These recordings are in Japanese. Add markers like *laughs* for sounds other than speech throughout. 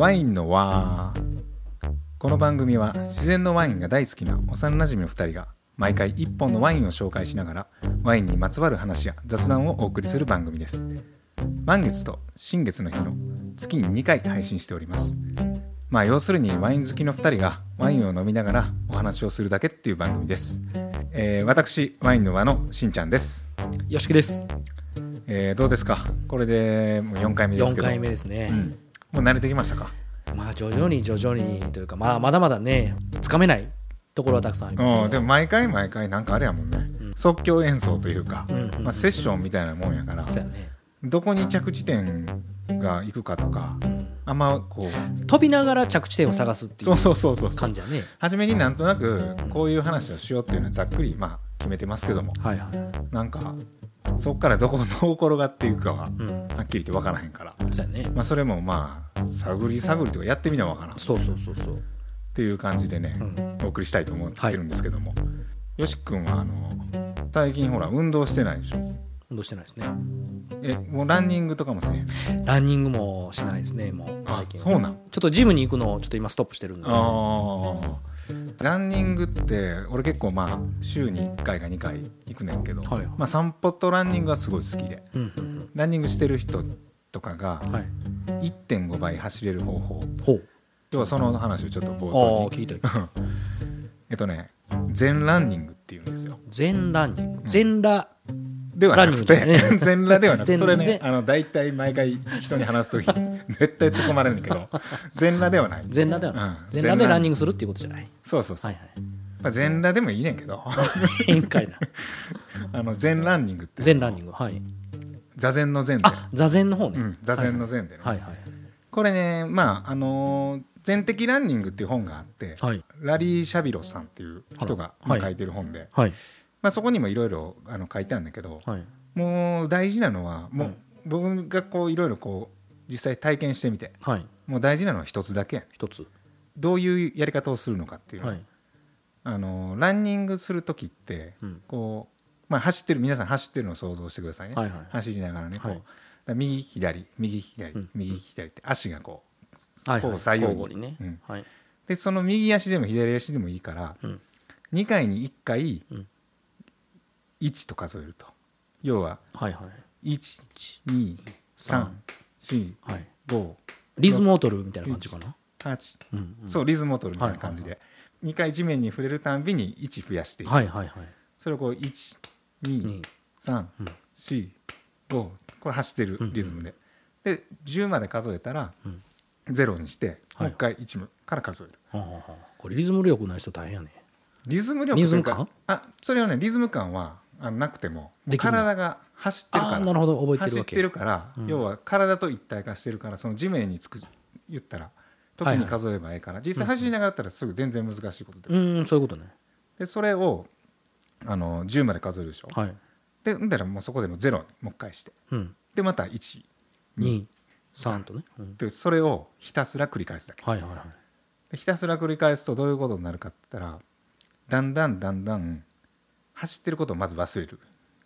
ワインの輪この番組は自然のワインが大好きな幼なじみの2人が毎回1本のワインを紹介しながらワインにまつわる話や雑談をお送りする番組です。満月と新月の日の月に2回配信しております。まあ要するにワイン好きの2人がワインを飲みながらお話をするだけっていう番組です、えー私ワインの輪のしんちゃんです、よしきです。えーどうですか？これでもう4回目です4けど。回目ですね。うん、もう慣れてきましたか？まあ徐々に徐々にというか、まあまだまだね、つかめないところはたくさんありますでも毎回毎回なんかあれやもんね、うん。即興演奏というか、うんうんまあ、セッションみたいなもんやからそうやね。どこに着地点が行くかとかあんまこう飛びながら着地点を探すっていそううそうそうそう。感じやね。初めになんとなくこういう話をしようっていうのはざっくりまあ決めてますけども。はいはい。なんかそっからどこどう転がっていくかはうん。はっきりと分からへんから、そうやね。まあ、それもまあ探り探りとかやってみな分からんっそうそうそうそう。ていう感じでね、うん。お送りしたいと思ってるんですけども、よし君はあの最近ほら運動してないでしょ？運動してないですね。えもうランニングとかもせえランニングもしないですね、もうあ最近は。そうなん？ちょっとジムに行くのをちょっと今ストップしてるんで。あーランニングって俺結構まあ週に1回か2回行くねんけど、はいまあ、散歩とランニングはすごい好きでうんうんランニングしてる人とかがうん。はい。1.5倍走れる方法ほう。要はその話をちょっと冒ああ頭にいたい。*laughs* えっとね全ランニングっていうんですよ全ランニング。全ラ。ではなくて、ね。*laughs* 全裸ではなくて。全それね全あの大体毎回人に話す時に *laughs* 絶対突っ込まれるんだけど全裸ではない。全裸ではうん。ない。全裸。でランニングするっていうことじゃない？そうそうそう、はいはい。まあ、全裸でもいいねんけど。変かいな。*laughs* あの全ランニングって。全ランニング。はい。座禅の禅で、あ、座禅の方ね。うん、座禅の禅でね、はいはい。これねまああのー全的ランニングっていう本があって、はい。ラリー・シャビロさんっていう人が書いてる本で、はいまあ、そこにもいろいろあの書いてあるんだけど、はい。もう大事なのはもう、うん僕がこういろいろこう実際体験してみてはい。もう大事なのは一つだけ。一つ。どういうやり方をするのかっていうの、はい。あのランニングする時ってうん。こう、まあ、走ってる皆さん走ってるのを想像してくださいね、はいはい。走りながらねこう、右左右左、うん。右左って足がこう、左右に。交互にね。うん。はい。でその右足でも左足でもいいから、うん。2回に1回うん1と数えると。要ははいはい。1一2 3 4はい。5リズムを取るみたいな感じかな？8うんうん。そうリズムを取るみたいな感じはで2回地面に触れるたんびに1増やして。いくはいはいはい。それをこうに12345うん。これ走ってるリズムで。で10まで数えたらうん。0にしてはい。もう一回1から数える。はあはあはあ。これリズム力ない人大変やね。リズム力あそれはねリズム感はあのなくても体が走ってるから。なるほど。覚えてる走ってるから、うん。要は体と一体化してるからその地面につく言ったら時に数えばいいから、実際走りながらだったらすぐ全然難しいことで,、うんそういうことね。でそれをあの10まで数えるでしょ、はい。でだからもうそこでも0にもう一回して。うん。でまた1 2 3とね。うん。でそれをひたすら繰り返すだけ。はいはいはい。でひたすら繰り返すとどういうことになるかって言ったらだんだんだんだん走ってることをまず忘れる。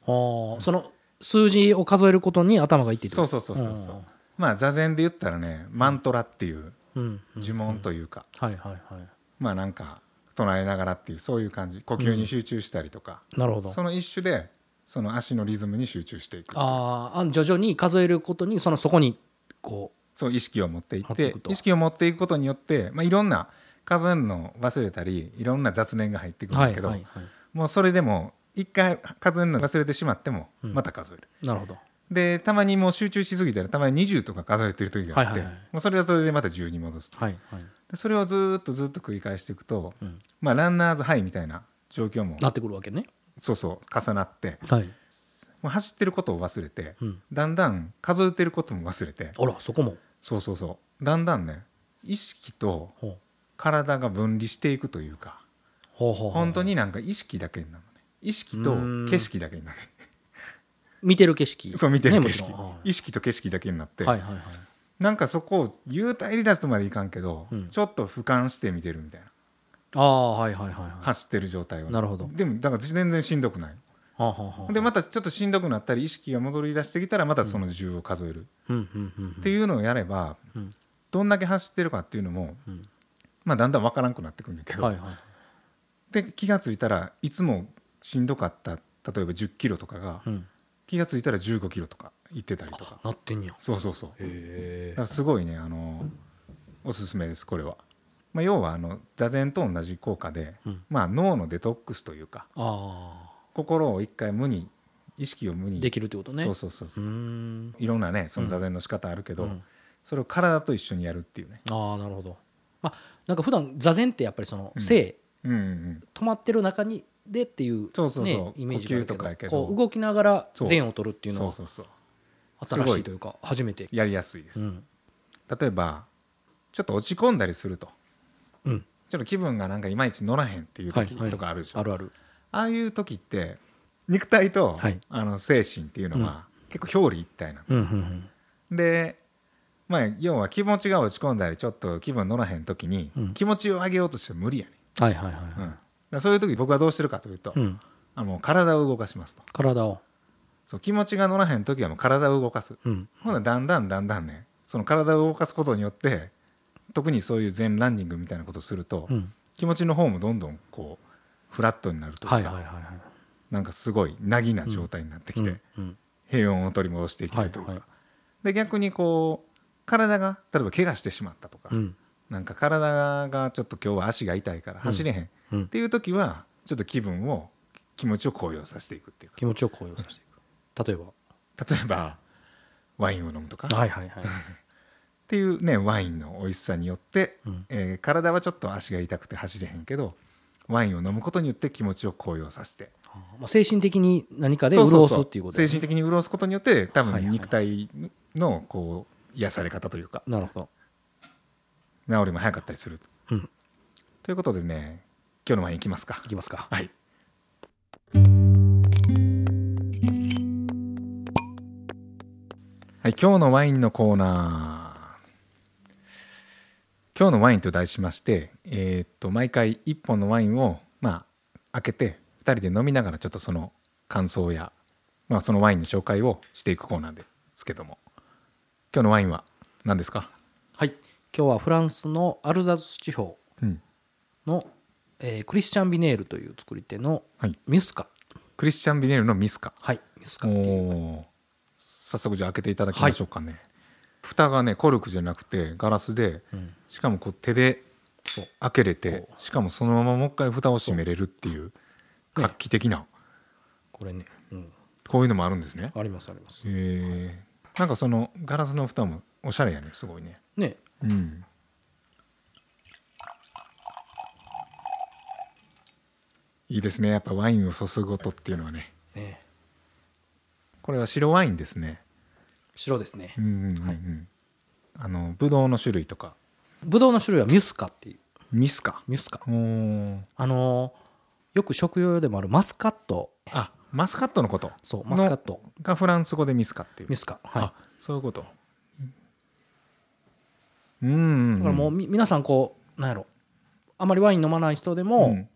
はあその数字を数えることに頭がいってそうそうそうそうそう。まあ座禅で言ったらねマントラっていう呪文というか、はいはいはい。まあなんか唱えながらっていうそういう感じ。呼吸に集中したりとか、なるほど。その一種でその足のリズムに集中していくあーあ徐々に数えることにそのそこにこそう意識を持っていって意識を持っていくことによって、まあ、いろんな数えるのを忘れたりいろんな雑念が入ってくうはいるんだけど、はいはいもうそれでも一回数えるの忘れてしまってもうん。また数える、なるほど。でたまにもう集中しすぎたらたまに20とか数えてる時があって、はいはいはい。もうそれはそれでまた10に戻すと。はいはい。でそれをずーっとずっと繰り返していくと、うん。まあ、ランナーズハイみたいな状況もなってくるわけね。そうそう重なってはい。もう走ってることを忘れて、うん。だんだん数えてることも忘れてあらそこも。そうそうそう。だんだんね意識と体が分離していくというか本当になんか意識だけになるのね。意識と景色だけになる。見てる景色。*laughs* そう見てるね景色、もちろん。は意識と景色だけになって、いはいはいはい。なんかそこを幽体離脱とまでいかんけど、うん。ちょっと俯瞰して見てるみたいな。ああはいはいはいはい。走ってる状態をなるほど。でもだから全然しんどくないはあはあはあでまたちょっとしんどくなったり意識が戻り出してきたらまたその10を数える。っていうのをやればうん。どんだけ走ってるかっていうのもうん。まあだんだん分からんくなってくるんだけど、で気が付いたらいつもしんどかった例えば1 0キロとかがうん。気が付いたら1 5キロとか行ってたりとか。なってんや。そうそうそう。へだからすごいねあのおすすめですこれは、まあ、要はあの座禅と同じ効果で、うん。まあ、脳のデトックスというかあ心を一回無に意識を無にあできるってことね。そうそうそうそう。いろんなねその座禅の仕方あるけど、うん。それを体と一緒にやるっていうね。ああなるほど。まあなんか普段座禅ってやっぱりそのうん。静うんうん止まってる中にでっていうそうそうそう。ねイメージがあるけ動きながらそう。禅を取るっていうのは新しいというか初めて。やりやすいです、うん。例えばちょっと落ち込んだりするとうん。ちょっと気分がなんかいまいち乗らへんっていう時はいはい。とかあるでしょ、あるある。ああいう時って肉体と、はい。あの精神っていうのは、結構表裏一体なんですうんうんうん。で、まあ、要は気持ちが落ち込んだりちょっと気分乗らへん時に、うん。気持ちを上げようとしても無理やね、はいはいはいうん。そういう時僕はどうしてるかというと、いうん。あの体を動かしますと。体を。そう気持ちが乗らへん時はもう体を動かす。うん。ほなだんだんだんだんねその体を動かすことによって特にそういう全ランニングみたいなことをすると、うん。気持ちの方もどんどんこうフラットになるというか、はいはいはいはい。なんかすごいなぎな状態になってきて、平穏を取り戻していけるというか、はいはい。で逆にこう体が例えば怪我してしまったとか、うんなんか体がちょっと今日は足が痛いから走れへん。っうん。ていう時はちょっと気分を気持ちを高揚させていく。っていうか気持ちを高揚させていく。例えば？例えばワインを飲むとか。っはいはいはい。*laughs* ていうねワインの美味しさによって、うん。えー体はちょっと足が痛くて走れへんけどワインを飲むことによって気持ちを高揚させて。あー。まあ精神的に何かで潤すっていうこと精ね。神的に潤すことによって多分肉体のこう癒され方というか。なるほど治りも早かったりする。うん。ということでね今日のワインいきますか。いきますか。はい。はい今日のワインのコーナー。今日のワインと題しましてえーっと毎回1本のワインをまあ開けて2人で飲みながらちょっとその感想や、まあ、そのワインの紹介をしていくコーナーですけども。今日のワインは何ですか？はい今日はフランスのアルザス地方うん。の、えークリスチャン・ビネールという作り手のはい。ミスカ。クリスチャン・ビネルのミスカ。はいミスカおっていう。お早速じゃあ開けていただきましょうかね、蓋がねコルクじゃなくてガラスでうん。しかもこう手で開けれてこしかもそのままもう一回蓋を閉めれるっていう画期的な。これね、うん、こういうのもあるんですね。ありますあります。へえなんかそのガラスの蓋もおしゃれやねすごいね。ねうん。いいですね。やっぱワインを注ぐ音っていうのはね。ね。これは白ワインですね。白ですね。うんうんうんうん、はい。あのブドウの種類とか。ブドウの種類はミュスカっていう。ミスかミュスカ。おー。あのーよく食用でもあるマスカット。あマスカットのこと？そうマスカット。がフランス語でミスカっていう。ミスカはい。あそういうことうんだからもうみ皆さんこうなんやろ。あまりワイン飲まない人でも、うん。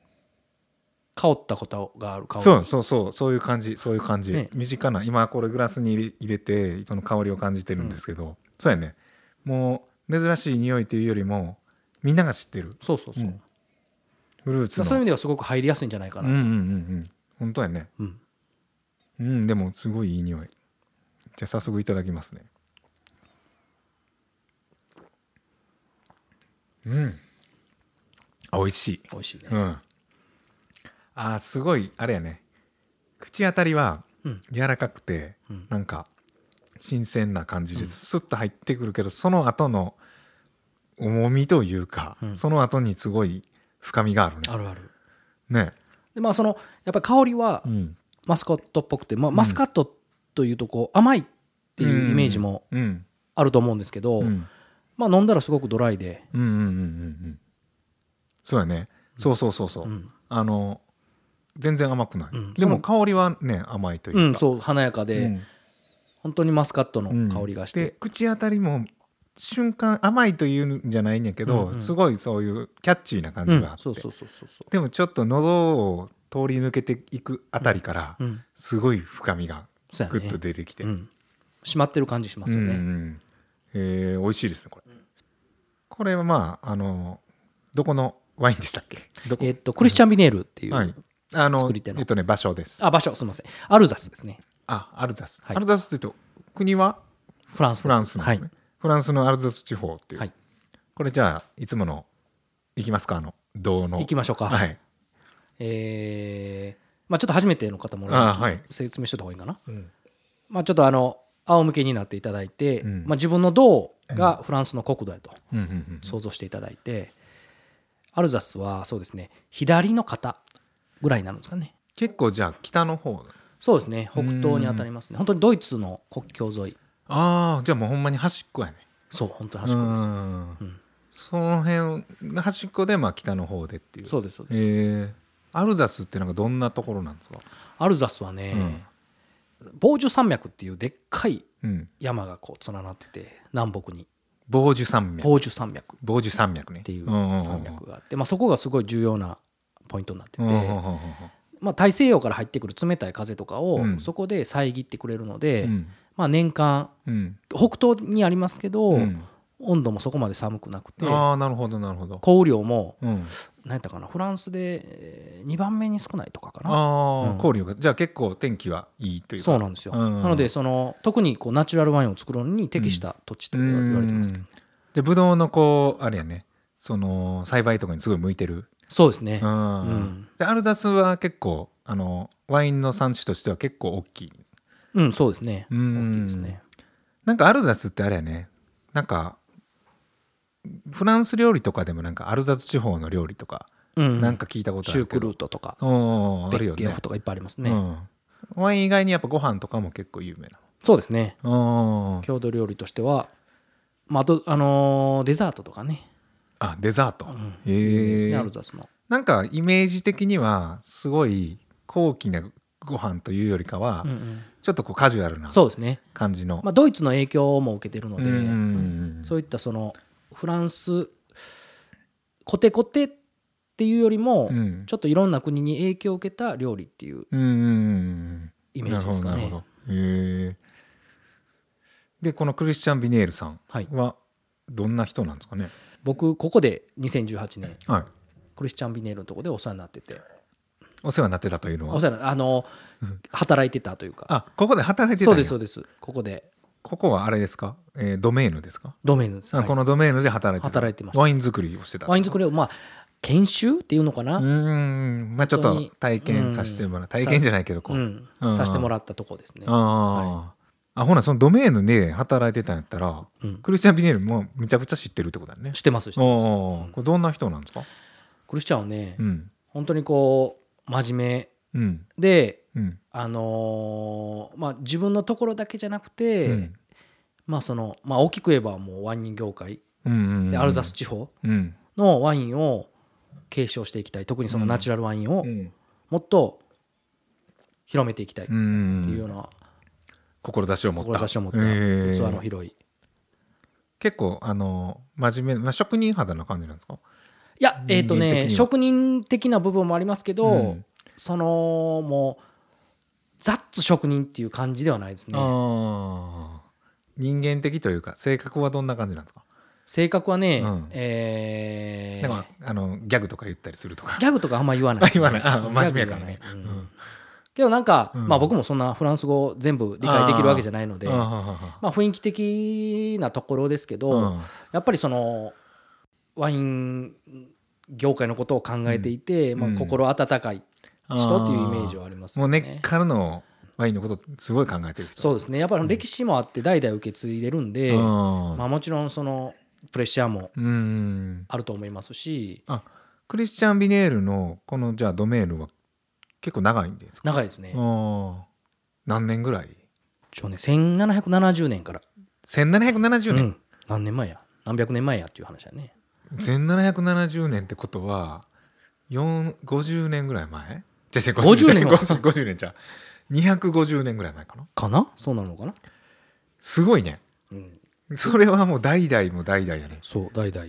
香ったことがある香り。そうそうそう。そういう感じ。そういう感じ、ね。身近な今これグラスに入れ入れてその香りを感じてるんですけど、そうやね。もう珍しい匂いというよりもみんなが知ってる。そうそうそう、うん。フルーツの。そういう意味ではすごく入りやすいんじゃないかな、うんうんうんうん。本当やね。うん。うんでもすごいいい匂い。じゃあ早速いただきますねうん。あ美味しい。美味しいね、うん。あーすごいあれやね。口当たりはうん。柔らかくて、うん。なんか新鮮な感じです、スッと入ってくるけどその後の重みというか、うん。その後にすごい深みがあるね。あるある。ね。でまあそのやっぱり香りはうん。マスカットっぽくて、まあ、マスカットというとこう甘いっていうイメージもうん。あると思うんですけど、うんまあ飲んだらすごくドライで、うんうんうんうんうん。そうやね。そうそうそうそう、うん。あの全然甘くない、うん。でも香りはね甘いというか、うん、そう華やかで、うん。本当にマスカットのうん。香りがして、で口当たりも瞬間甘いというんじゃないんやけど、うんうん。すごいそういうキャッチーな感うんじがあって、そうそうそうそうそう。でもちょっと喉を通り抜けていくあたりからうん。すごい深みがそうやグッとね出てきて、うん。締まってる感じしますよね、うんうんえー美味しいですねこれ、これはまああのどこのワインでしたっけ？どこ？えっとクリスチャン・ビネールっていう、はい。あの作り手の。えっとね場所です。あ場所すみません。アルザスですね。あアルザス、はい。アルザスって言うと国は？フランスフランスの、ねはい、フランスのアルザス地方っていう、はい、これじゃあいつもの行きますか？あの銅の。行きましょうか、はい、えーまあ、ちょっと初めての方もあはい。説明しといた方がいいかな、うん。まあ、ちょっとあの仰向けになっていただいて、うん。まあ、自分の銅がフランスの国土やとうんうんうん。想像していただいて、アルザスはそうですね左の肩ぐらいになるんですかね。結構じゃあ北の方そうですね北東に当たりますね。本当にドイツの国境沿い。ああじゃあもうほんまに端っこやね。そう本当に端っこです。うん。うん。その辺が端っこでまあ北の方でっていう。そうですそうです、えー。アルザスってなんかどんなところなんですか？アルザスはね、ボージュ山脈っていうでっかいうん。山がこう連なってて南北に。ボージュ山脈。ボージュ山脈。っボージュ山脈ね。っていう山脈があって、まあ、そこがすごい重要なポイントになってて、まあ、大西洋から入ってくる冷たい風とかをうん。そこで遮ってくれるので、うん。まあ、年間うん。北東にありますけど、うん温度もそこまで寒くなくてああなるほどなるほど。降雨量もうん。何やったかなフランスで2番目に少ないとかかな。ああうん。氷が。じゃあ結構天気はいいというか。そうなんですよ、うんなのでその特にこうナチュラルワインを作るのに適した土地と言われてますけど、うん。じゃあブドウのこうあれやね。その栽培とかにすごい向いてる。そうですね、うん。うん。じゃあアルザスは結構あのワインの産地としては結構大きい。うん、そうですね。うん。大きいですね。なんかアルザスってあれやね。なんかフランス料理とかでもなんかアルザス地方の料理とかうんなんか聞いたことあシュークルートとかあるよね。とかいっぱいありますね、うん、ワイン以外にやっぱご飯とかも結構有名そうですね。なの郷土料理としては、まあ、あと、あのーデザートとかね、あデザート、うん。へ有名ですねえアルザスの。なんかイメージ的にはすごい高貴なご飯というよりかは、うんうん。ちょっとこうカジュアルなそうですね、感じの。まあ、ドイツの影響も受けてるので、うん。そういったそのフランスコテコテっていうよりも、うん。ちょっといろんな国に影響を受けた料理っていうイメージですかね。えでこのクリスチャン・ビネールさんはい。はどんな人なんですかね？僕ここで2018年はい。クリスチャン・ビネールのとこでお世話になってて。お世話になってたというのは？お世話あの働いてたというか。あここで働いてたそうですそうです。ここでここはあれですか、えードメーヌですか、ドメインです、あはい。このドメーヌで働いてた働いてました。ワイン作りをしてた。ワイン作りをまあ研修っていうのかな、うーん。まあちょっと体験させてもらう。体験じゃないけどこう、うん。うん。させてもらったとこですね。ああ、あほなそのドメーヌで働いてたんやったらうん。クリスチャン・ビネールもめちゃくちゃ知ってるってことだね。知ってます知ってます。これどんな人なんですか？クリスチャンはね、うん。本当にこう真面目うん。で、うん。あのーまあ、自分のところだけじゃなくて、うん。まあそのまあ、大きく言えばもうワイン業界。うんうんでアルザス地方うん。のワインを継承していきたい。特にそのナチュラルワインをうん。もっと広めていきたい。ってうんいうような志を持った。志を持った器の広い。結構あの真面目、まあ、職人肌な感じなんですか？いやえっ、と人間的には。ね職人的な部分もありますけど、うんそのもうザッツ職人っていう感じではないですね。人間的というか性格はどんな感じなんですか？性格はね、うん。えーなんかあのギャグとか言ったりするとか？ギャグとかあんま言わない。ね、言わない。真面目やからね。うん。うん。けどなんか、うん。まあ僕もそんなフランス語全部理解できるわけじゃないのでまあ雰囲気的なところですけど、うん。やっぱりそのワイン業界のことを考えていて、まあ、うん。心温かい人っていうイメージはありますよね。もう根っからのワインのことすごい考えてる人。そうですね。やっぱり歴史もあって代々受け継いでるんで、うん。まあ、もちろんそのプレッシャーもうん。あると思いますし。あクリスチャン・ビネールのこのじゃあドメールは結構長いんですか？長いですね。何年ぐらい？一応ね1770年から、1770年、うん、何年前や？何百年前やっていう話だね。1770年ってことは4 50年ぐらい前？じゃあ50年は。50 *laughs* 50年じゃあ250年ぐらい前かな？かな？そうなのかな、すごいね。うん、それはもう代々も代々やね。そう代々。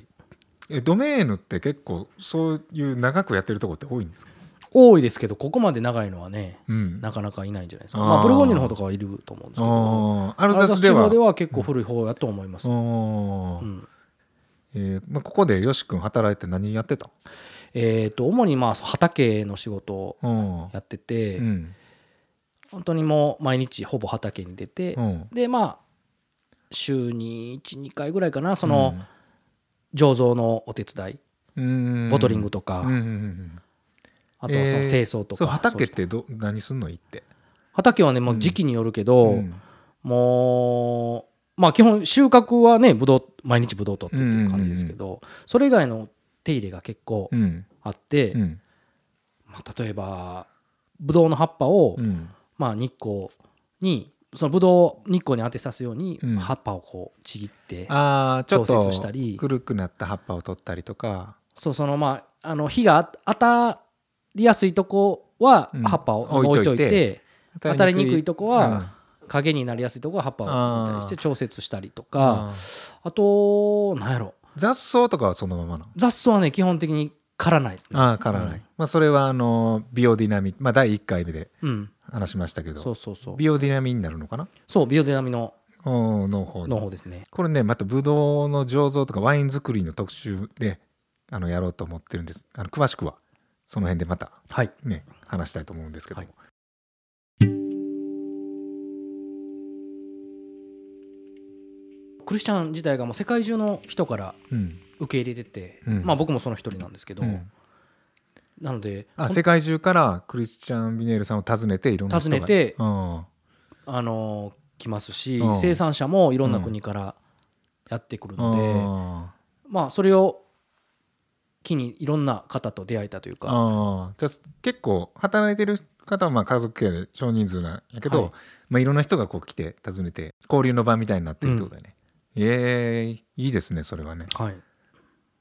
えドメーヌって結構そういう長くやってるとこって多いんですか？多いですけどここまで長いのはねうん。なかなかいないんじゃないですか。まあ、ブルゴーニュの方とかはいると思うんですけど。アルザザス地方では結構古い方やと思います、うん。えーまあ、ここでよし君働いて何やってた？えー、と主にまあ畑の仕事をのやってて、うん。本当にもう毎日ほぼ畑に出て、うん。でまあ週に12回ぐらいかなその醸造のお手伝いうん。ボトリングとか、あとその清掃とか、そう畑ってど何すんのいって？畑はねもう時期によるけど、うん。もうまあ基本収穫はねぶどう毎日ぶどってっていう感じですけど、それ以外の手入れが結構うん。あって、うん。まあ、例えばぶどうの葉っぱを、うん。まあ、日光にそのぶどう日光に当てさすようにうん。葉っぱをこうちぎって、ああちょっ調と節したり。古くなった葉っぱを取ったりとか。そうそのまああの火が当たりやすいとこはうん。葉っぱを置いといて当たりにくいとこはうん影になりやすいとこは葉っぱを置いたりして調節したりとあかー。あとなんやろ雑草とかはそのまま雑草はね基本的に刈らないですね。ああ刈らない、うん。まあ、それはあのビオディナミまあ第1回目でうん。話しましたけど。そうそうそう。ビオディナミになるのかな？そうビオディナミのおーの方の方ですね。これねまたブドウの醸造とかワイン作りの特集であのやろうと思ってるんです。あの詳しくはその辺でまたはい。ね話したいと思うんですけども、はいクリスチャン自体がもう世界中の人からうん。受け入れてて、うん。まあ僕もその一人なんですけど、うん。なのであ世界中からクリスチャン・ビネールさんを訪ねていろんな人が。訪ねてうん。あの来ますし、うん。生産者もいろんな国からやってくるので、あまあそれを機にいろんな方と出会えたというか、あじゃあ結構働いてる方はまあ家族系で少人数なんやけど、はいい。まあ、いろんな人がこう来て訪ねて交流の場みたいになってるってことだよね、ええいいですねそれはね。はい、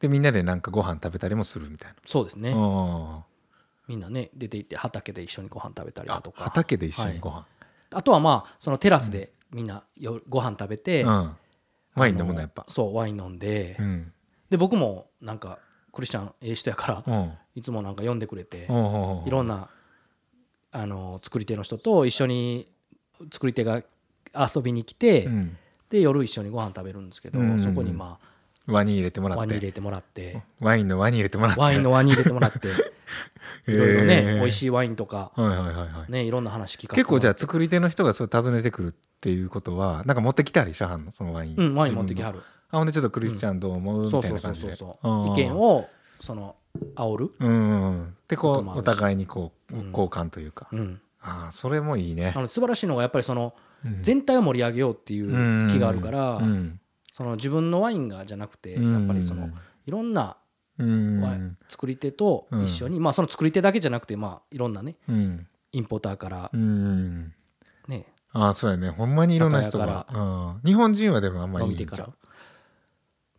でみんなでなんかご飯食べたりもするみたいそうですね、みんなね出て行って畑で一緒にご飯食べたりだあとか。畑で一緒にご飯、あとはまあそのテラスでみんなよご飯食べて、うん。ワイン飲むのやっぱ。そうワイン飲んで、うん。で僕もなんかクリスチャンええ人やからうん。いつもなんか呼んでくれて、うんいろんなあの作り手の人と一緒に作り手が遊びに来て、うんで夜一緒にご飯食べるんですけど、うんそこにま輪に入れてもあらって。輪に入れてもらって。ワインの輪に入れてもらって。ワインの輪に入れてもらって。*laughs* いろいろね、えー。美味しいワインとか、はいはいはいはい。ね、いろんな話聞かせて結構じゃあも作り手の人がそう訪ねてくるっていうことはなんか持ってきたりしはんのそのワイン。うんワイン持ってきはる。るあほんでちょっとクリスチャンどう思う？みたそうそいな感じでうそうそうそう。あー意見をその煽る、うんうんうん。でこうお互いにこううん。交換というか。うん、ああそれもいいね。あの素晴らしいのがやっぱりそのうん全体を盛り上げようっていう気があるから、うん。その自分のワインがじゃなくて、うん。やっぱりそのいろんな作り手と一緒に、まあその作り手だけじゃなくてまあいろんなねうん。インポーターからうん。ね。ああそうやね。ほんまにいろんな人が。うん。日本人はでもあんまりいいんちゃう？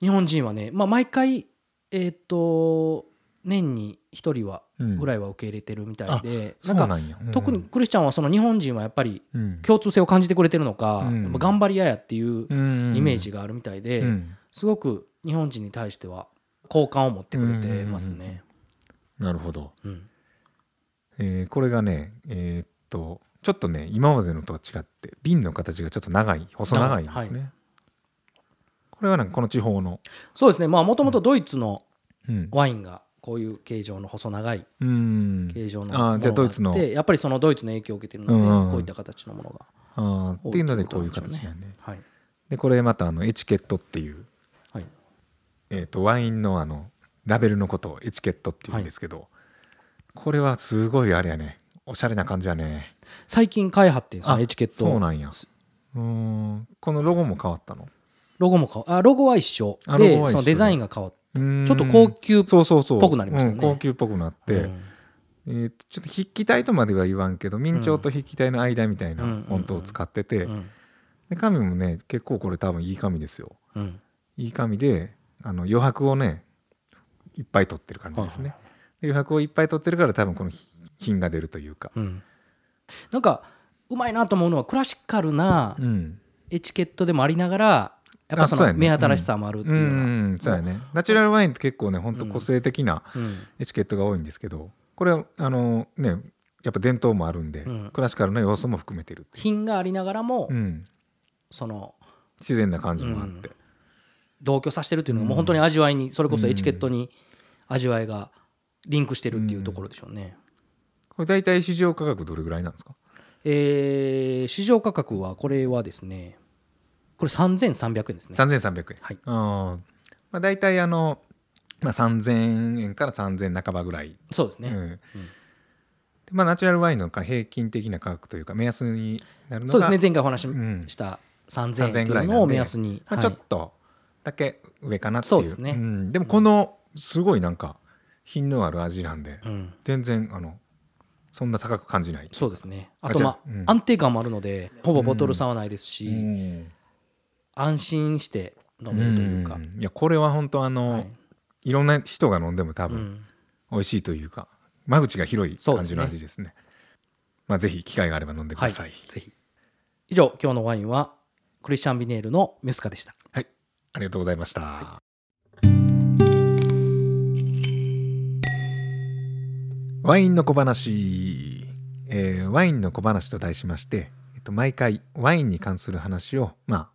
日本人はねまあ毎回えっ、と年に1人はうん。ぐらいは受け入れてるみたいで、そうなんかなんや。うん特にクリスチャンはその日本人はやっぱりうん。共通性を感じてくれてるのか、うん。頑張り屋やっていううんイメージがあるみたいで、うん。すごく日本人に対しては好感を持ってくれてますね。なるほど。うん。えーこれがねえーっとちょっとね今までのとは違って瓶の形がちょっと長い細長いんですね、これはなんかこの地方の。そうですね。まあもともとドイツのうん、ワインがこういう形状の細長いうん。形状のあーじゃあドイツのもがってやっぱりそのドイツの影響を受けてるので、こういった形のものがあーっていうのでこういう形なんねはい。でこれまたあのエチケットっていう、はい。えー、とワインのあのラベルのことをエチケットっていうんですけど、これはすごいあれやね。おしゃれな感じやね。最近開発ってんですエチケット。そうなんや。うーん。このロゴも変わったの？ロゴも変わあロゴは一緒。ででそのデザインが変わっちょっと高級っそうそうそうぽくなりましたよねうん高級っぽくなって、うん。えーとちょっと筆記体とまでは言わんけど明朝と筆記体の間みたいなうん。フォントを使ってて、うん。で紙もね結構これ多分いい紙ですよ。うん。いい紙であの余白をねいっぱい取ってる感じですね、で余白をいっぱい取ってるから多分この品が出るというか。うん。なんかうまいなと思うのはクラシカルなうん。エチケットでもありながらやっぱその目新しさもあるってういうような、んそうやね。ナチュラルワインって結構ねほんと個性的なうん。エチケットが多いんですけどこれはあのねやっぱ伝統もあるんで、うん。クラシカルな要素も含めてる品がありながらも、うん、その自然な感じもあって、同居させてるっていうのがもう本当に味わいにそれこそエチケットに味わいがリンクしてるっていうところでしょうね。これ大体市場価格どれぐらいなんですか？えー市場価格はこれはですねこれ3300円ですね。3300円。はい。まあ、大体あの、まあ、3000円から3000円半ばぐらい、そうですね。うん。でまあ、ナチュラルワインの平均的な価格というか目安になるのがそうですね。前回お話しん。した3000円3000円ぐらいのを目安に、まあ、はい。ちょっとだけ上かなっていう。そうですね。ん、でもこのすごいなんか品のある味なんでうん。全然あのそんな高く感じないそうですね。あとまあ、あうん。安定感もあるのでほぼボトル差はないですし、うん安心して飲めるというか、ん。いやこれは本当あの、はい。い、ろんな人が飲んでも多分うん。美味しいというか間口が広い感じのそうですね。味ですね。まあぜひ機会があれば飲んでください。ぜひ。以上今日のワインはクリスチャン・ビネールのミュスカでした。はい、ありがとうございました。ワインの小話、えーワインの小話と題しまして、えっと、毎回ワインに関する話を、まあ、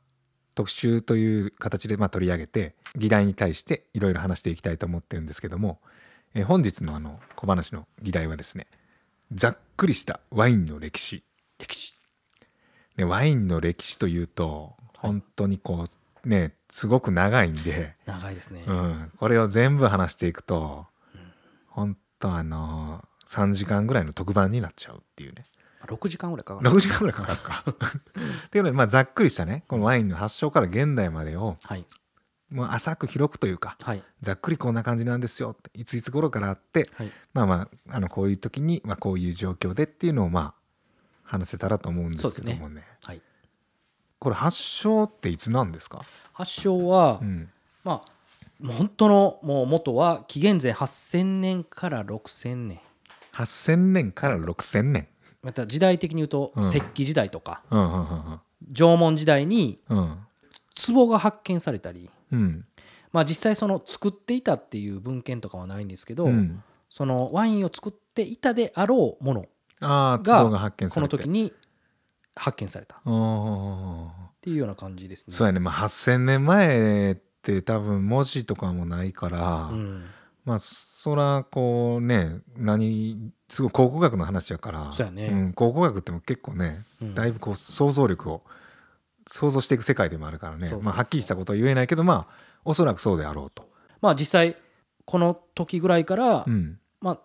特集という形でまあ取り上げて議題に対していろいろ話していきたいと思ってるんですけども、えー本日のあの小話の議題はですねざっくりしたワインの歴史。歴史。でワインの歴史というと本当にこうねすごく長いんで、長いですね、うん、これを全部話していくと本当あの3時間ぐらいの特番になっちゃうっていうね6時間ぐらいかかる。6時間ぐらいかかるか。*laughs* っていうので、まあ、ざっくりしたねこのワインの発祥から現代までをはい。もう浅く広くというかはい。ざっくりこんな感じなんですよっていついつ頃からあってはい。まあまああのこういう時に、まあ、こういう状況でっていうのをまあ話せたらと思うんですけどもね。はい。これ発祥っていつなんですか、発祥は、うん、まあ本当のもう元は紀元前8000年から6000年。8000年から6000年また時代的に言うとうん。石器時代とか、うんうんうん縄文時代にうん。壺が発見されたりうん。まあ実際その作っていたっていう文献とかはないんですけど、うん。そのワインを作っていたであろうものがこの時に発見されたって。いうような感じですね。そうやね、まあ、8,000年前って多分文字とかもないから、うんまあそらこうね何すごい考古学の話やからそうやね。ん考古学っても結構ね、うん。だいぶこう想像力を想像していく世界でもあるからね。そうそうそう。まあ、はっきりしたことは言えないけどまあおそらくそうであろうと。まあ実際この時ぐらいから、うん。まあ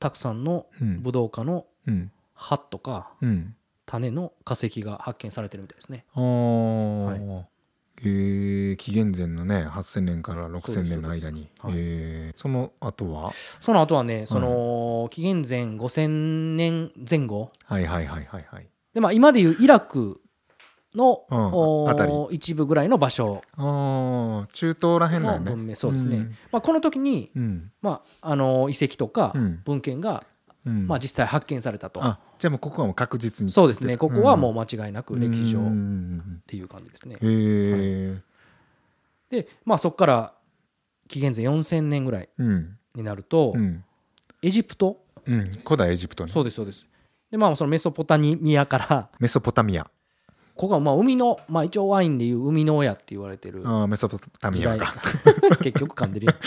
たくさんのうん。ブドウ科のうん。葉とかうん。種の化石が発見されてるみたいですね。あーえー紀元前のね8,000年から6,000年の間に。そえーその後は？その後はねその紀元前5000年前後。はいはいはいはいはい。で、まあ、今でいうイラクの、うん。おあたり。一部ぐらいの場所。中東らへんだよね。の文明、そうですね、うん。まあ、この時に、うん。まあ、あの遺跡とかうん。文献が、うん。まあ、実際発見されたと、あじゃあもうここはもう確実にそうですね。ここはもうう間違いなく歴史上っていう感じですね。うんへえで、まあ、そこから紀元前4000年ぐらいうん。になると、うん。エジプト？うん。古代エジプトね。そうですそうです。でまあそのメソポタミアからメソポタミア。ここはまあ海の、まあ、一応ワインでいう海の親って言われてるあーメソポタミアが *laughs* 結局噛んでるよま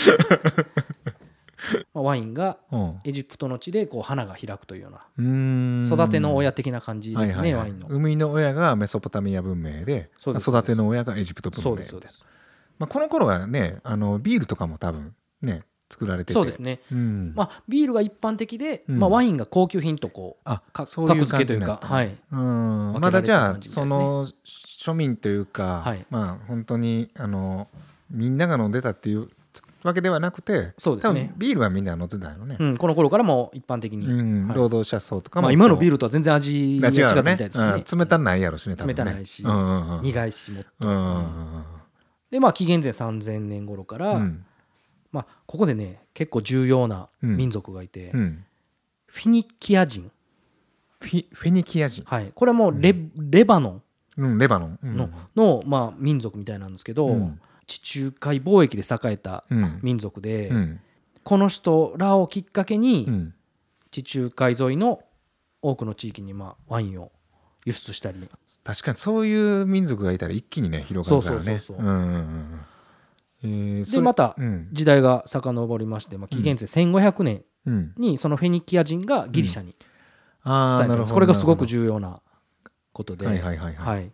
あ *laughs* ワインがうん。エジプトの地でこう花が開くというような育ての親的な感じですね、ワインの。生みの親がメソポタミア文明で育ての親がエジプト文明で。まあ、この頃はねあのビールとかも多分ね作られてて。そうですね、うん。まあ、ビールが一般的で、うん。まあ、ワインが高級品とこうあかそういう格付けというかはい。うん。まだじゃあその庶民というか、はい。まあ本当にあのみんなが飲んでたっていうわけではなくてそうですね。ビールはみんな飲んでたよね、うん、この頃からも一般的に、うんはい。労働者層とかも、まあ、今のビールルとは全然味が違ったみたいですからね。うん冷たないやろしねね。冷たないしうんうんうん。苦いしもうんうんでまあ紀元前3000年頃から、うん。まあ、ここでね結構重要な民族がいて、うん。フィニキア人、フィフェニキア人、はい、これはもうレ,、レバノうん、レバノン、うん。ンの,、のまあ、民族みたいなんですけど、うん地中海貿易で栄えたうん。民族で、うん。この人らをきっかけに、うん。地中海沿いの多くの地域にまあワインを輸出したり。確かにそういう民族がいたら一気にね広がるからね。でまたうん。時代が遡りまして、まあ、紀元前1500年うん、にそのフェニキア人がギリシャに伝えたんです、これがすごく重要なことで、はいはいはいはい、はい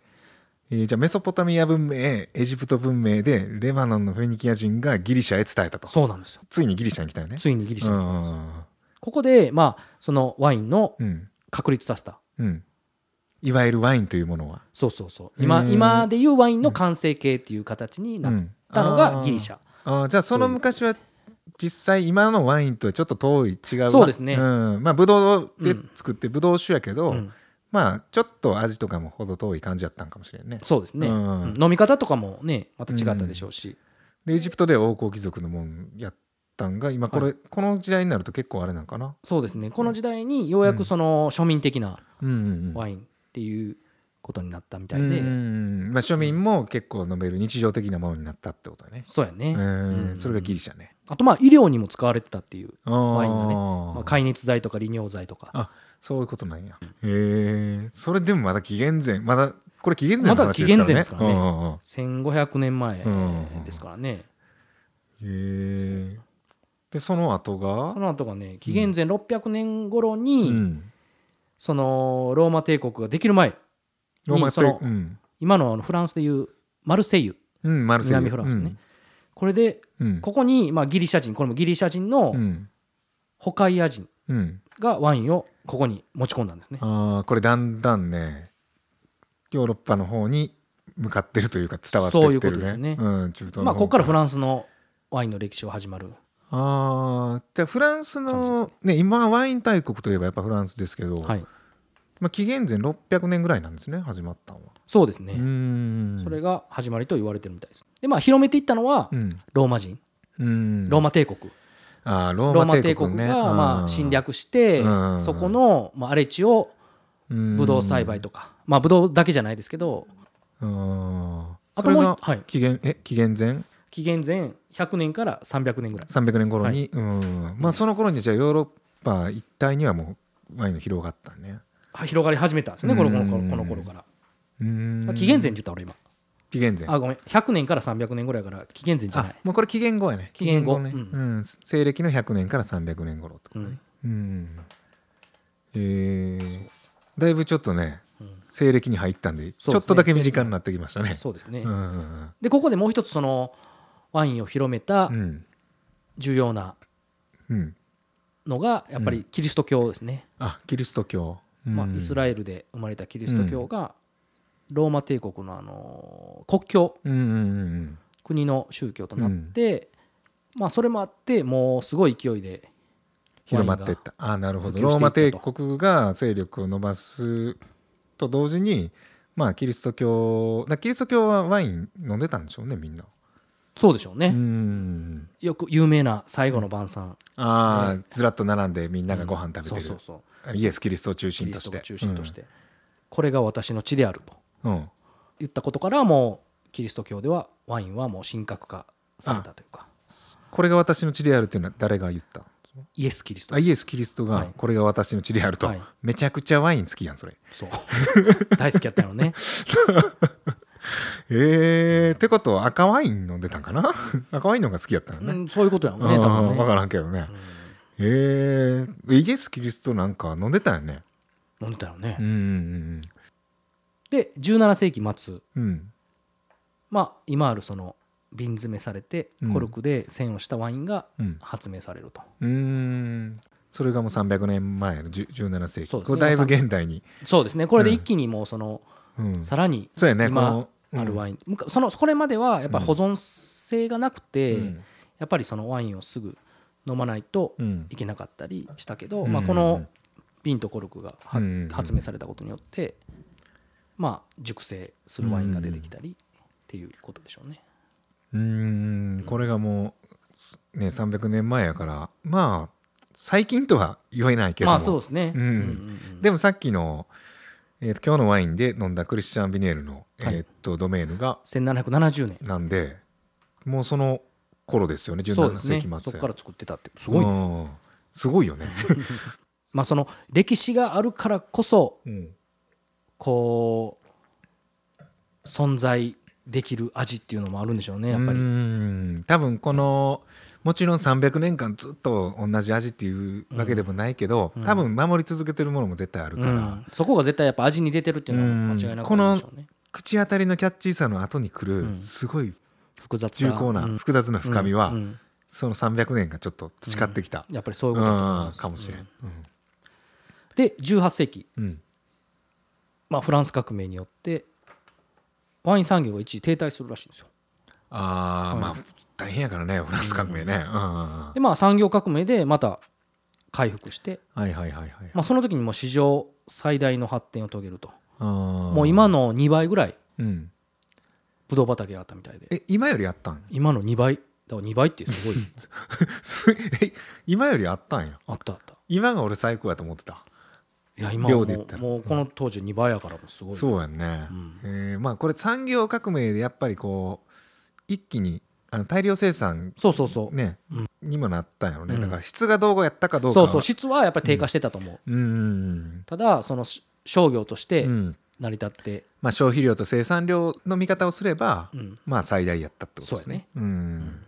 えーじゃあメソポタミア文明エジプト文明でレバノンのフェニキア人がギリシャへ伝えたと。そうなんですよ。ついにギリシャに来たよね。ついにギリシャに来たんです。うんここでまあそのワインのうん。確立させた。うん。いわゆるワインというものは。そうそうそう。今今でいうワインの完成形っていう形になったのがギリシャ、あー。じゃあその昔は実際今のワインとはちょっと遠い違う。そうですね。ん、まあブドウで作ってブドウ酒やけど、うんまあちょっと味とかもほど遠い感じやったんかもしれんね。そうですね、うん。うん。飲み方とかもねまた違ったでしょうし、でエジプトでは王侯貴族のもんやったんが今これ、はこの時代になると結構あれなんかな？そうですね。この時代にようやくその庶民的なワインっていうことになったみたうんいで、うん。まあ、庶民も結構飲める日常的なものになったってことだね。そうやね、それがギリシャね。あとまあ医療にも使われてたっていう、ワインがね。まあ、解熱剤とか利尿剤とか。あそういうことなんや。へえ。それでもまだ紀元前まだこれ紀元前のまだ紀元話ですからね。前ですからね。うんうんうん。1500年前うんですからね、へえ。でその後が？その後がね紀元前600年頃に、うん、そのローマ帝国ができる前ローマそのうん、今のフランスでいうマルセイユ。うん、マルセイユ。南フランスね、これでうん、ここにまあギリシャ人これもギリシャ人のうん、ホカイア人。うん、がワインをここに持ち込んだんですね。ああこれだんだんねヨーロッパの方に向かってるというか伝わってそういうってるね。ことですね。うん、まあここからフランスのワインの歴史は始まる。ああじゃあフランスのですね。今ワイン大国といえばやっぱフランスですけど、はい。まあ、紀元前600年ぐらいなんですね始まったのは。そうですね、それが始まりと言われてるみたいです。でまあ広めていったのはうん。ローマ人、うん。ローマ帝国ロローーママ帝国がまあ侵略してうん。そこのまあ荒れ地をブドウ栽培とかまあブドウだけじゃないですけどうん。あともう紀元え紀元前？紀元前100年から300年ぐらい。300年頃に、うん。まあその頃にじゃあヨーロッパ一帯にはもうワインが広がったね。は広がり始めたんですねこのこの頃うんこの頃から。紀元前って言った俺今紀元前。あごめん。100年から300年ぐらいから紀元前じゃなあいもうこれ紀元後やね。紀元後。ね、ううん。西暦の100年から300年頃ってことねうん。えーだいぶちょっとねうん。西暦に入ったんでね。ょっとだけ身近になってきましたね。そうですね。うんうんでここでもう一つそのワインを広めたうん。うん重要なうん。のがやっぱりキリスト教ですね、あキリスト教、うん。まあ、イスラエルで生まれたキリスト教がローマ帝国のあの国教うんうんうん国の宗教となって、まあそれもあってもうすごい勢いで広まっていった。あなるほど。ローマ帝国が勢力を伸ばすと同時にまあキリスト教だキリスト教はワイン飲んでたんでしょうねみんな。そうでしょうね、うん。よく有名な最後の晩餐。ああずらっと並んでみんながご飯食べてる、そうそうそう。イエス・キリストを中心として。中心として、これが私の血であると言ったことからもうキリスト教ではワインはもう神格化されたというか。これが私の血であるっていうのは誰が言ったイエス・キリストあイエス・キリストがはい。これが私の血であると、はい。めちゃくちゃワイン好きやんそれ。そう。*laughs* 大好きやったのね。*laughs* えー、ってことは赤ワイン飲んでたんかな？*laughs* 赤ワインの方が好きやったのね、うんそういうことやもんね多分ね。分からんけどね、えー、イエス・キリストなんか飲んでたよね？飲んでたよね、うんうんで17世紀末。うん。うんまあ今あるその瓶詰めされてうん。コルクで栓をしたワインがうん。発明されると、うーん。それがもう300年前の10 17世紀。ね。だいぶ現代に、そうですね。これで一気にもうそのうん、さらに今のあるワイン、そのこれまではやっぱ保存性がなくて、うん。やっぱりそのワインをすぐ飲まないとうん。いけなかったりしたけど、うん。まあ、この瓶とコルクが発明されたことによって、まあ、熟成するワインが出てきたりっていうことでしょうね。うーんこれがもうね300年前やからまあ最近とは言えないけども、まあそうですね、うん。うんうんうん。でもさっきの、えーと今日のワインで飲んだクリスチャン・ビネールの、はい。えーとドメーヌが1770年。なんでもうその頃ですよね17そうですね。世紀末そこから作ってたってすごいね、うん。すごいよね。*laughs* まあその歴史があるからこそうんこう存在できる味っていうのもあるんでしょうねやっぱり。うん。多分このもちろん300年間ずっと同じ味っていうわけでもないけど、多分守り続けてるものも絶対あるから、うん。そこが絶対やっぱ味に出てるっていうのは間違いなくあるんでしょうね。口当たりのキャッチーさの後に来るうん。すごい複雑重厚なうん。複雑な深みは、うん。うんその300年がちょっと培ってきた、やっぱりそういううんこと。かもしれん、うん。で18世紀、うんまあ、フランス革命によってワイン産業が一時停滞するらしいんですよ。ああ、はいまあ大変やからねフランス革命ね、うん。でまあ産業革命でまた回復して、はいはいはいはい、まあ、その時にもう史上最大の発展を遂げると。ももう今の2倍ぐらいうん、ブドウ畑があったみたいで。え今よりあったん？今の2倍？だから2倍ってすごい。*laughs* すえ今よりあったんや。あったあった。今が俺最高やと思ってたいや今量で言ったら。うもうこの当時2倍やからもうすごい。そうやんね、うん。えーまあこれ産業革命でやっぱりこう一気にあの大量生産そうそうそう、ね、うん。にもなったんやろね、うん。だから質がどうやったかどうかは。そうそう質はやっぱり低下してたと思う、うん。うんただそのし商業としてうん。うん成り立って、まあ、消費量と生産量の見方をすれば、うん。まあ最大やったってことですね。うん。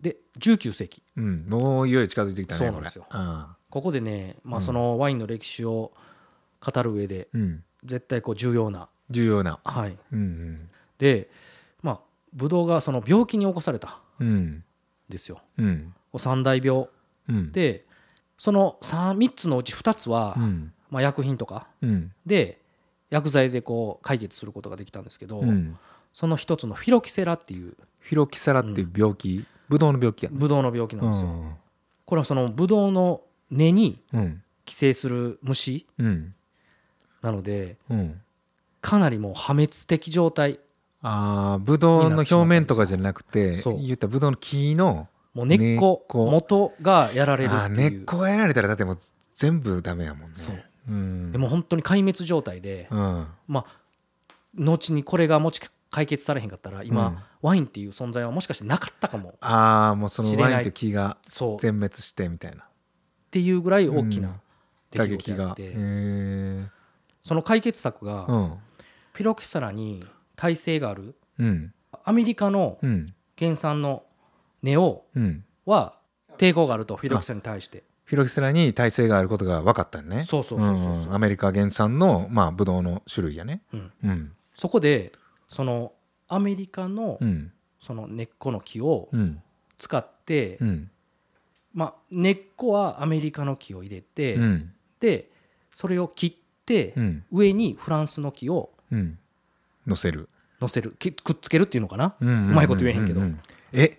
で19世紀。うん、もういよいよ近づいてきたねそうなんですよ。これここでね、まあ、うん。そのワインの歴史を語る上でうん。うん絶対こう重要な、重要な。はい、うんでまあブドウがその病気に起こされたんうん。うんですよ。うん。三大病。うん。でその 3, 3つのうち2つは、うん。まあ、薬品とか。うん。で薬剤でこう解決することができたんですけど、うん。その一つのフィロキセラっていうフィロキサラっていう病気、ブドウの病気やね。ブドウの病気なんですよ、うん。これはそのブドウの根にうん。寄生する虫うん。なのでうん。かなりもう破滅的状態ああブドウの表面とかじゃなくてそう。言ったらブドウの木のもう根っここ。元がやられるって根っこがやられたらだってもう全部ダメやもんね。そう。うん。でも本当に壊滅状態で、うん。まあ後にこれがもし解決されへんかったら今、うん。ワインっていう存在はもしかしてなかったかもああもうそのワインと木が全滅してみたいなていうぐらい大きうんな出打来事があって、えその解決策が、うん。ピロキサラに耐性がある。うん。アメリカのうん。原産のネオうん。は抵抗があるとフィロキサラに対して。フィロキセラに耐性があることが分かったよね。そうそうそうそうそうん。アメリカ原産のまあブドウの種類やね。うん。うん。そこでそのアメリカのうん。その根っこの木をうん。使って、うんまあ、根っこはアメリカの木を入れて、うん。でそれを切って、うん。上にフランスの木をうん。乗せる。乗せる。きくっつけるっていうのかな、うまいこと言えへんけど。えっ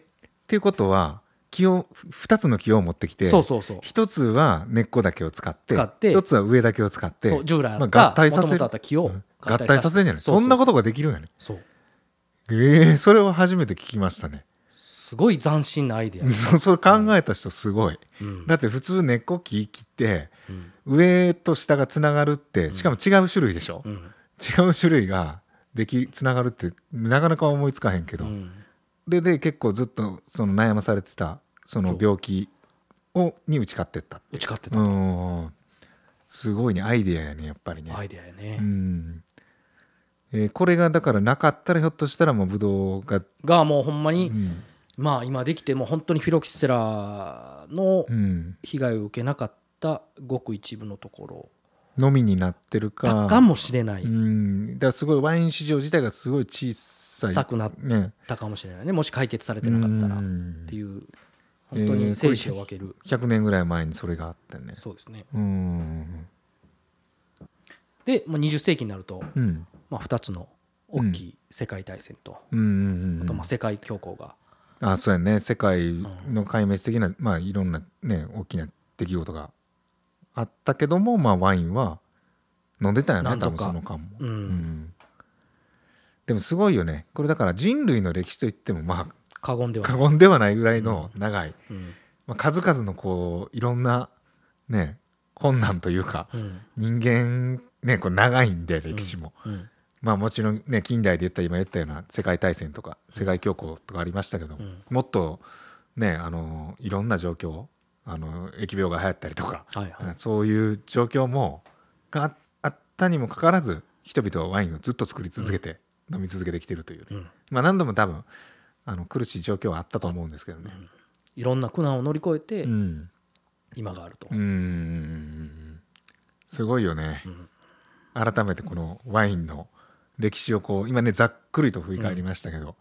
ていうことは木を2つの木を持ってきてそうそうそう。一つは根っこだけを使って使って一つは上だけを使ってそう従来あまあ合体させる。木をうん。合体させる。んじゃない。そんなことができるんやね。そう。ええそれは初めて聞きましたねすごい斬新なアイデア、*laughs* そそれ考えた人すごい。うん。だって普通根っこ木切ってうん。上と下がつながるってしかも違う種類でしょ。うん。違う種類ができつながるってなかなか思いつかへんけど。うん。でで結構ずっとその悩まされてたその病気をに打ち勝ってった打ち勝ってた、うん。すごいねアイデアやねやっぱりね、アイデアやね、うん。えーこれがだからなかったらひょっとしたらもうブドウが、がもうほんまに、うんまあ今できてもう本当にフィロキセラのうん、被害を受けなかったごく一部のところ。のみになってるだかかもしれない、うん、だからすごいワイン市場自体がすごい小さい。さくなっね。たかもしれないね。もし解決されてなかったらっうん。ていう本当に生死を分ける、100年ぐらい前にそれがあったよね。そうですね。うん。で、まあ、20世紀になると、うん。まあ、2つの大きい世界大戦と、うん。あとまあ世界恐慌が、あそうやね。世界の壊滅的な、まあいろんなね大きな出来事があったけどもまあワインは飲んでたよね多分その間も、うん。うん。でもすごいよね。これだから人類の歴史といってもま過言では過言ではないぐらいの長い、うん。まあ、数々のこういろんなね困難というかうん。人間ねこう長いんで歴史も、うんまあもちろんね近代で言った今言ったような世界大戦とか世界恐慌とかありましたけど、うん。もっとねあのいろんな状況あの疫病が流行ったりとか、はいはい。そういう状況もがああったにもかかわらず人々はワインをずっと作り続けて、飲み続けてきてるというね、うん。まあ、何度も多分あの苦しい状況はあったと思うんですけどね。いろんな苦難を乗り越えてうん。今があると、うーんすごいよね、改めてこのワインの歴史をこう今ねざっくりと振り返りましたけど、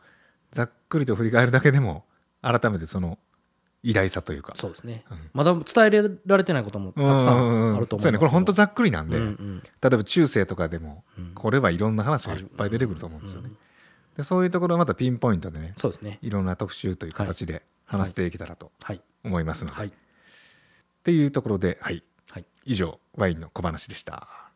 ざっくりと振り返るだけでも改めてその偉大さというか。そうですね、まだ伝えられてないこともたくさんあると思そうやねこれ本当ざっくりなんで、うんうん。例えば中世とかでもうん。これはいろんな話がいっぱい出てくると思うんですよね、でそういうところをまたピンポイントでねそうですね。いろんな特集という形で話していけたらとはい。思いますので、はい。っていうところで、はい、はい。以上ワインの小話でした。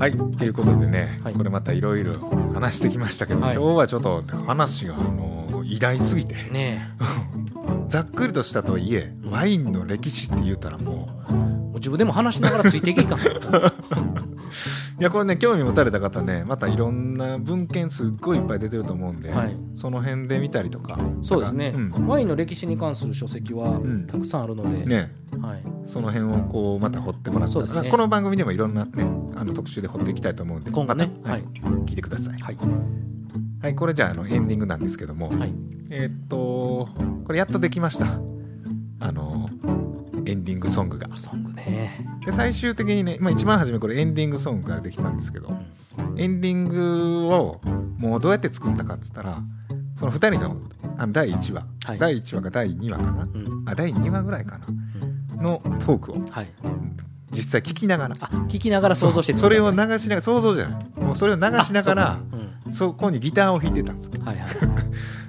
はい、ということでね、はい。これまたいろいろ話してきましたけど、はい。今日はちょっと話があの偉大すぎて。ね *laughs* ざっくりとしたとはいえ、うん。ワインの歴史って言ったらもう自分でも話しながらついていけいか。ん *laughs* いやこれね興味持たれた方ねまたいろんな文献すっごいいっぱい出てると思うんで、はい。その辺で見たりとか。そうですね、なんかワインの歴史に関する書籍はんたくさんあるので、うんね。はい、その辺をこうまた掘ってもらっですね。この番組でもいろんなねあの特集で掘っていきたいと思うんで今後ね。はい。聞いてください。はい。はいこれじゃああのエンディングなんですけども、はい。えーっとこれやっとできました。あのエンディングソングが。ソングね、で最終的にね、まあ、一番初めこれエンディングソングができたんですけど、エンディングをもうどうやって作ったかっつったらその2人のあの第1話、はい。第1話か第2話かな。うん。あ第2話ぐらいかな。うん。のトークをはい、実際聞きながら。あ聞きながら想像してそれをな流しながら想像じゃない。もうそれを流しながらうん、そこにギターを弾いてたんですよ。はいはい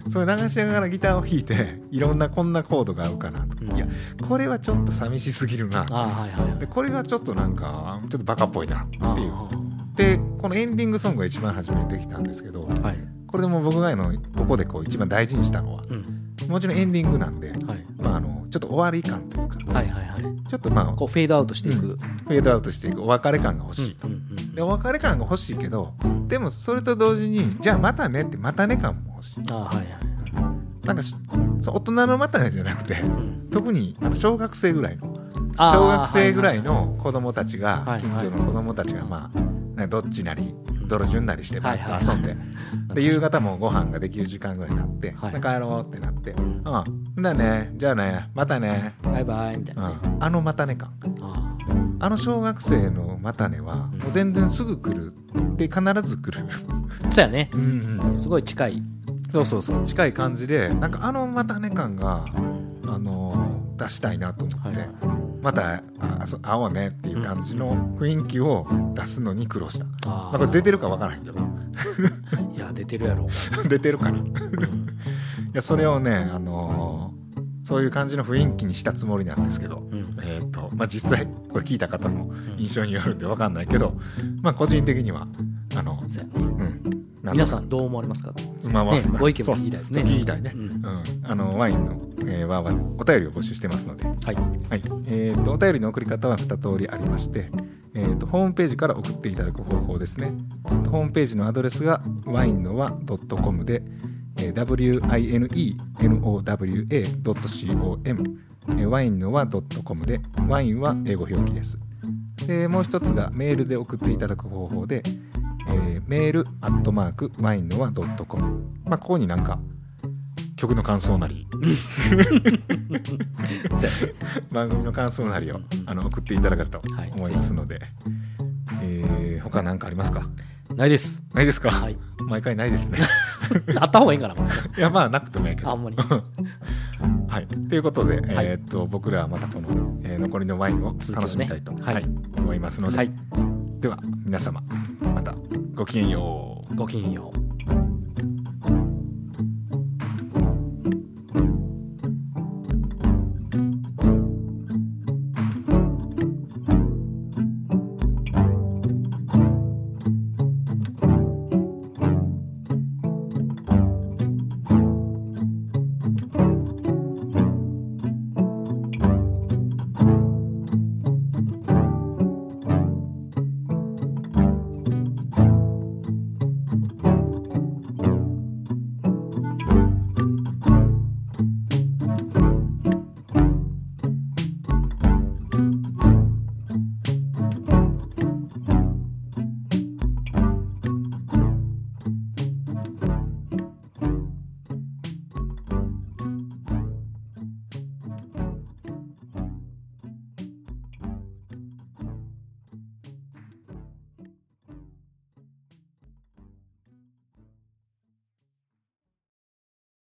それ流しながらギターを弾いていろんなこんなコードが合うかなと。か、うん。いやこれはちょっと寂しすぎるな。あはいはいはい。でこれはちょっとなんかちょっとバカっぽいなっていう。あでこのエンディングソングが一番初めにできたんですけどはい。これでもう僕があのここでこう一番大事にしたのはうんもちろんエンディングなんで、はい。まあ、あのちょっと終わり感というかはいはいはい。ちょっとまあこうフェードアウトしていく、フェードアウトしていく。お別れ感が欲しいと、でお別れ感が欲しいけどでもそれと同時にじゃあまたねってまたね感も欲しい。あはいはいなんかしそう大人のまたねじゃなくてうん。特にあの小学生ぐらいの小学生ぐらいの子供たちが近所の子供たちがまあねどっちなりん。泥順なりしてバッと遊んで。*laughs* で夕方もご飯ができる時間ぐらいになってはいで帰ろうってなって。ん。うんだねじゃあねまたね。バイバイみたいうなね、ん。あのまたね感ああ。の小学生のまたねはうん。もう全然すぐ来る。で必ず来る。ーそうやね。*laughs* うんうん。すごい近い、そうそうそう。近い感じでなんかあのまたね感がうん。あのー出したいなと思って、はいはいまたあそ会おうねっていう感じの雰囲気を出すのに苦労した、あまあ、これ出てるかわからへんけど。いや出てるやろ、*laughs* 出てるかな。いうん。*laughs* やそれをねあのーそういう感じの雰囲気にしたつもりなんですけど、うん。えーとまあ、実際これ聞いた方のうん。印象によるんでわかんないけど、まあ個人的にはあの、うん、皆さんどう思われますか？まあまあ。ねご意見も聞きたいですね。聞きたいね、あのワインの、えー、ワーワーお便りを募集してますので、はい。はい。えー、とお便りの送り方は2通りありまして、えー、とホームページから送っていただく方法ですね。ホームページのアドレスがワインのは .com で、えー winenowa.com、えーワインのは .com でワインは英語表記です。でもう一つがメールで送っていただく方法で、えーメールアットマークワインのは .com まあここになんか曲の感想なり。*laughs* 番組の感想なりをあの送っていただけるとはい。思いますので、えー他何かありますか？ないです。ないですか、はい。毎回ないですね。*laughs* あった方がいいんかな。*laughs* いやまあなくてもいいけど。あんまり。はい。ということで、はいえーっと僕らはまたこの、えー残りのワインを楽しみたいと、ねはい。思いますので、はい。では皆様またごきげんよう。ごきげんよう。